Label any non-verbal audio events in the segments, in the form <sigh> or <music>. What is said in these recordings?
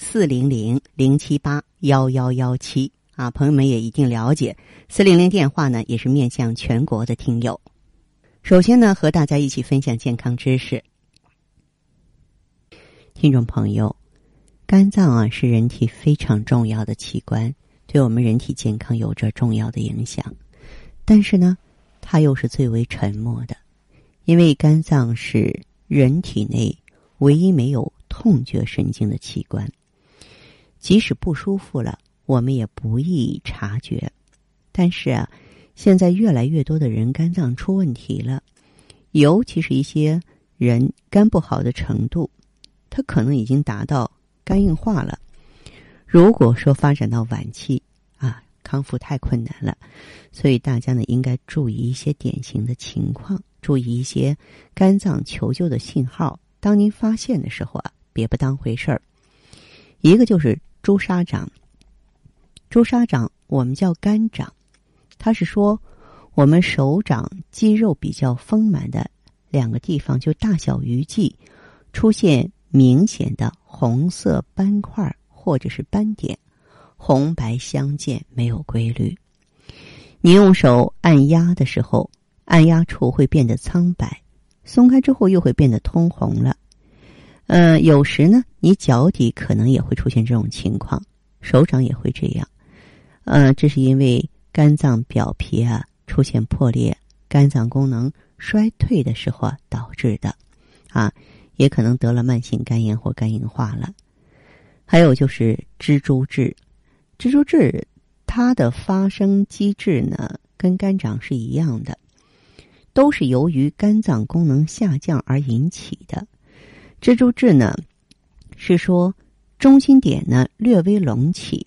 四零零零七八幺幺幺七啊，朋友们也一定了解，四零零电话呢也是面向全国的听友。首先呢，和大家一起分享健康知识。听众朋友，肝脏啊是人体非常重要的器官，对我们人体健康有着重要的影响。但是呢，它又是最为沉默的，因为肝脏是人体内唯一没有痛觉神经的器官。即使不舒服了，我们也不易察觉。但是啊，现在越来越多的人肝脏出问题了，尤其是一些人肝不好的程度，他可能已经达到肝硬化了。如果说发展到晚期啊，康复太困难了，所以大家呢应该注意一些典型的情况，注意一些肝脏求救的信号。当您发现的时候啊，别不当回事儿。一个就是。朱砂掌，朱砂掌我们叫肝掌，它是说我们手掌肌肉比较丰满的两个地方，就大小鱼际出现明显的红色斑块或者是斑点，红白相间，没有规律。你用手按压的时候，按压处会变得苍白，松开之后又会变得通红了。呃，有时呢，你脚底可能也会出现这种情况，手掌也会这样。呃，这是因为肝脏表皮啊出现破裂，肝脏功能衰退的时候啊导致的，啊，也可能得了慢性肝炎或肝硬化了。还有就是蜘蛛痣，蜘蛛痣它的发生机制呢跟肝掌是一样的，都是由于肝脏功能下降而引起的。蜘蛛痣呢，是说中心点呢略微隆起，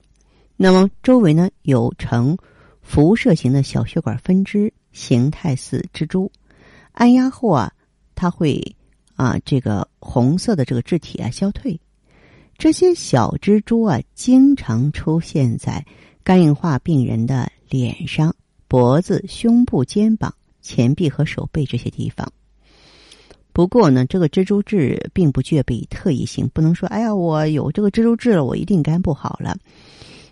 那么周围呢有呈辐射型的小血管分支，形态似蜘蛛。按压后啊，它会啊这个红色的这个质体啊消退。这些小蜘蛛啊，经常出现在肝硬化病人的脸上、脖子、胸部、肩膀、前臂和手背这些地方。不过呢，这个蜘蛛痣并不具备特异性，不能说哎呀，我有这个蜘蛛痣了，我一定肝不好了。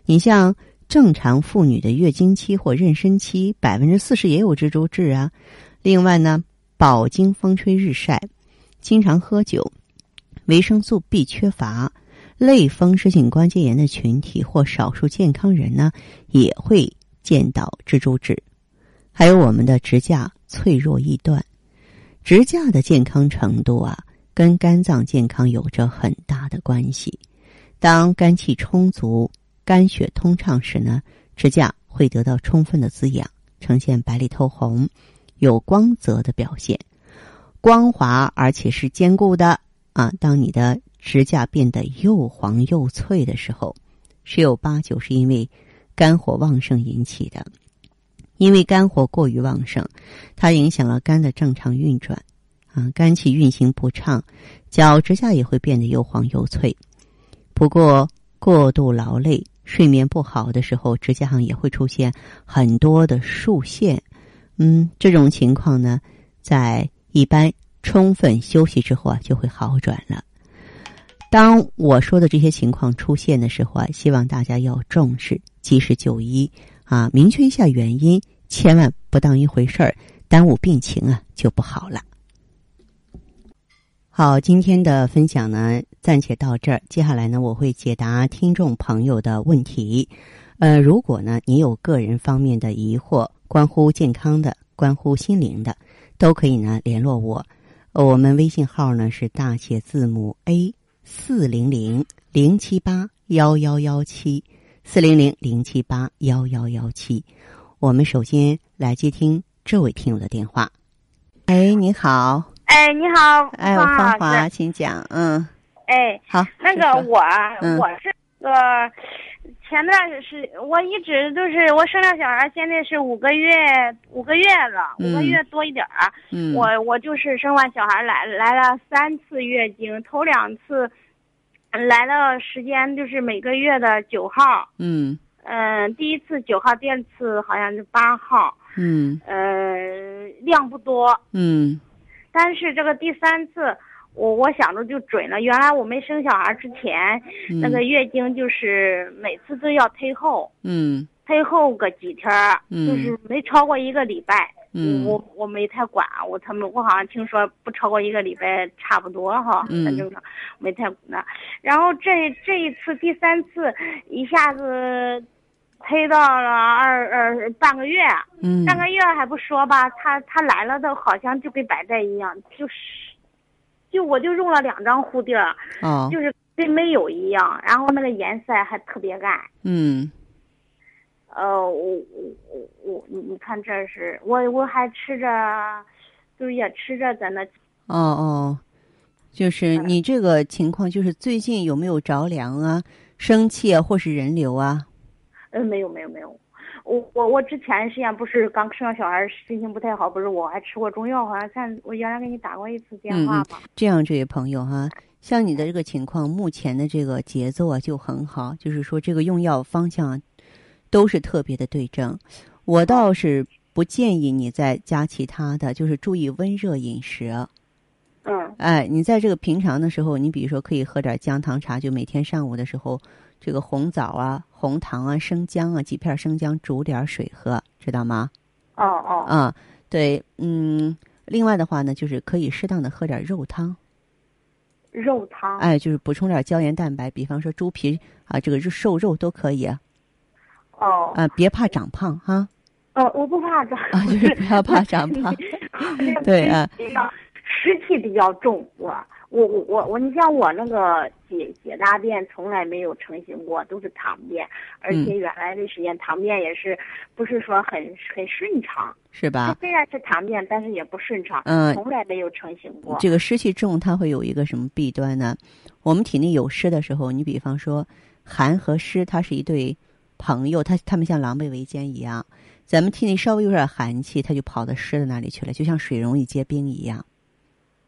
你像正常妇女的月经期或妊娠期，百分之四十也有蜘蛛痣啊。另外呢，饱经风吹日晒、经常喝酒、维生素 B 缺乏、类风湿性关节炎的群体或少数健康人呢，也会见到蜘蛛痣。还有我们的指甲脆弱易断。指甲的健康程度啊，跟肝脏健康有着很大的关系。当肝气充足、肝血通畅时呢，指甲会得到充分的滋养，呈现白里透红、有光泽的表现，光滑而且是坚固的啊。当你的指甲变得又黄又脆的时候，十有八九是因为肝火旺盛引起的。因为肝火过于旺盛，它影响了肝的正常运转，啊，肝气运行不畅，脚趾甲也会变得又黄又脆。不过过度劳累、睡眠不好的时候，指甲上也会出现很多的竖线。嗯，这种情况呢，在一般充分休息之后啊，就会好转了。当我说的这些情况出现的时候啊，希望大家要重视，及时就医。啊，明确一下原因，千万不当一回事儿，耽误病情啊就不好了。好，今天的分享呢暂且到这儿，接下来呢我会解答听众朋友的问题。呃，如果呢你有个人方面的疑惑，关乎健康的、关乎心灵的，都可以呢联络我。我们微信号呢是大写字母 A 四零零零七八幺幺幺七。四零零零七八幺幺幺七，我们首先来接听这位听友的电话。哎，你好。哎，你好，哎，芳华，请讲。嗯。哎，好，那个我、嗯我是个前段是我一直都是我生了小孩，现在是五个月五个月了，嗯五个月多一点儿。嗯，我我就是生完小孩来来了三次月经，头两次嗯来的时间就是每个月的九号，嗯嗯、第一次九号，第二次好像是八号，嗯呃，量不多，嗯但是这个第三次。我我想着就准了。原来我没生小孩之前，嗯，那个月经就是每次都要推后，嗯推后个几天儿，嗯就是没超过一个礼拜。嗯。我我没太管，我他们我好像听说不超过一个礼拜差不多哈，嗯。很正常，没太管。然后这这一次第三次一下子推到了二二半个月，嗯。半个月还不说吧，他他来了的好像就跟白带一样，就是就我就用了两张护垫啊，哦。就是跟没有一样，然后那个颜色还特别暗。嗯呃，我我我我，你你看这是我我还吃着，就是也吃着在那，哦哦，就是你这个情况，就是最近有没有着凉啊、生气啊，或是人流啊？呃，没有没有没有，我我我之前实际上不是刚生完小孩，心情不太好，不是我还吃过中药，好像看我原来给你打过一次电话吧。这样，这位朋友哈、像你的这个情况，目前的这个节奏啊就很好，就是说这个用药方向都是特别的对症。我倒是不建议你再加其他的，就是注意温热饮食。嗯哎，你在这个平常的时候，你比如说可以喝点姜糖茶，就每天上午的时候，这个红枣啊、红糖啊、生姜啊，几片生姜煮点水喝，知道吗？哦哦啊，对，嗯。另外的话呢，就是可以适当的喝点肉汤，肉汤。哎，就是补充点胶原蛋白，比方说猪皮啊，这个肉瘦肉都可以啊，哦啊别怕长胖哈，哦，我不怕长，啊，就是 <laughs> 不要怕长胖 <laughs> <laughs> 对啊，比较湿气比较重，我我我我我，你像我那个解解大便从来没有成型过，都是溏便，而且原来的时间溏便也是不是说很很顺畅，是吧？虽然是溏便，但是也不顺畅，嗯从来没有成型过。这个湿气重，它会有一个什么弊端呢？我们体内有湿的时候，你比方说寒和湿，它是一对朋友，他他们像狼狈为奸一样。咱们体内稍微有点寒气，他就跑到湿的那里去了，就像水容易结冰一样。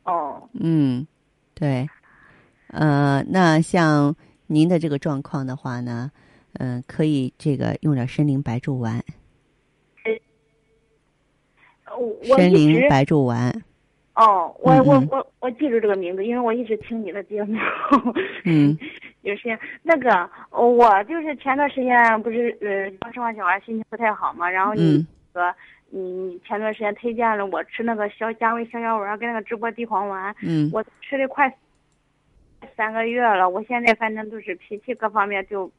哦嗯，对，呃，那像您的这个状况的话呢，嗯、可以这个用点参苓白术丸，我我白术丸，哦，我我我我记住这个名字，因为我一直听你的节目。嗯，<laughs> 有些那个，呃我就是前段时间不是呃刚生完小孩，心情不太好嘛，然后你嗯。说、你你前段时间推荐了我吃那个消加味逍遥丸跟那个直播地黄丸，嗯，我吃的快三个月了，我现在反正都是脾气各方面就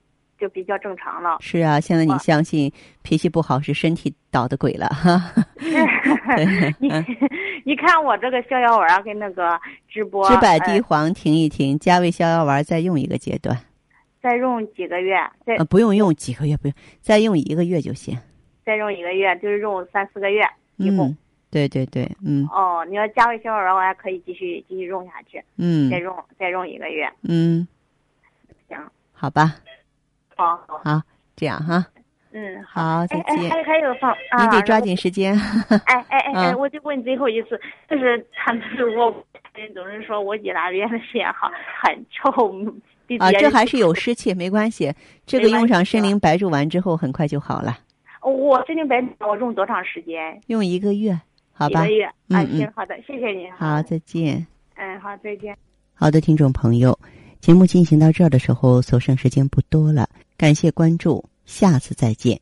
就比较正常了。是啊，现在你啊相信脾气不好是身体捣的鬼了哈。<laughs> 你 <laughs> 你看我这个逍遥丸跟那个直播，知柏呃地黄停一停，加味逍遥丸再用一个阶段，再用几个月，再呃，不用用几个月，不用，再用一个月就行。再用一个月，就是用三四个月一共。嗯，对对对，嗯哦，你要加味逍遥丸，我还可以继续继续用下去，嗯再用再用一个月。嗯，行，好吧，好好，好，这样哈，嗯，好，再哎哎，见。还还有你得抓紧时间。<laughs> <laughs> 哎哎哎哎，嗯我就问最后一次，就是他们我人总是说我姐那边的时间好很臭，比啊，这还是有 <laughs> 湿气，没关系。这个用上系参苓白术丸之后，很快就好了，我参苓白术我用多长时间？用一个月，好吧一个？月？啊，行，好的，谢谢你。好，再见。嗯，好，再见。好的，听众朋友，节目进行到这儿的时候，所剩时间不多了，感谢关注，下次再见。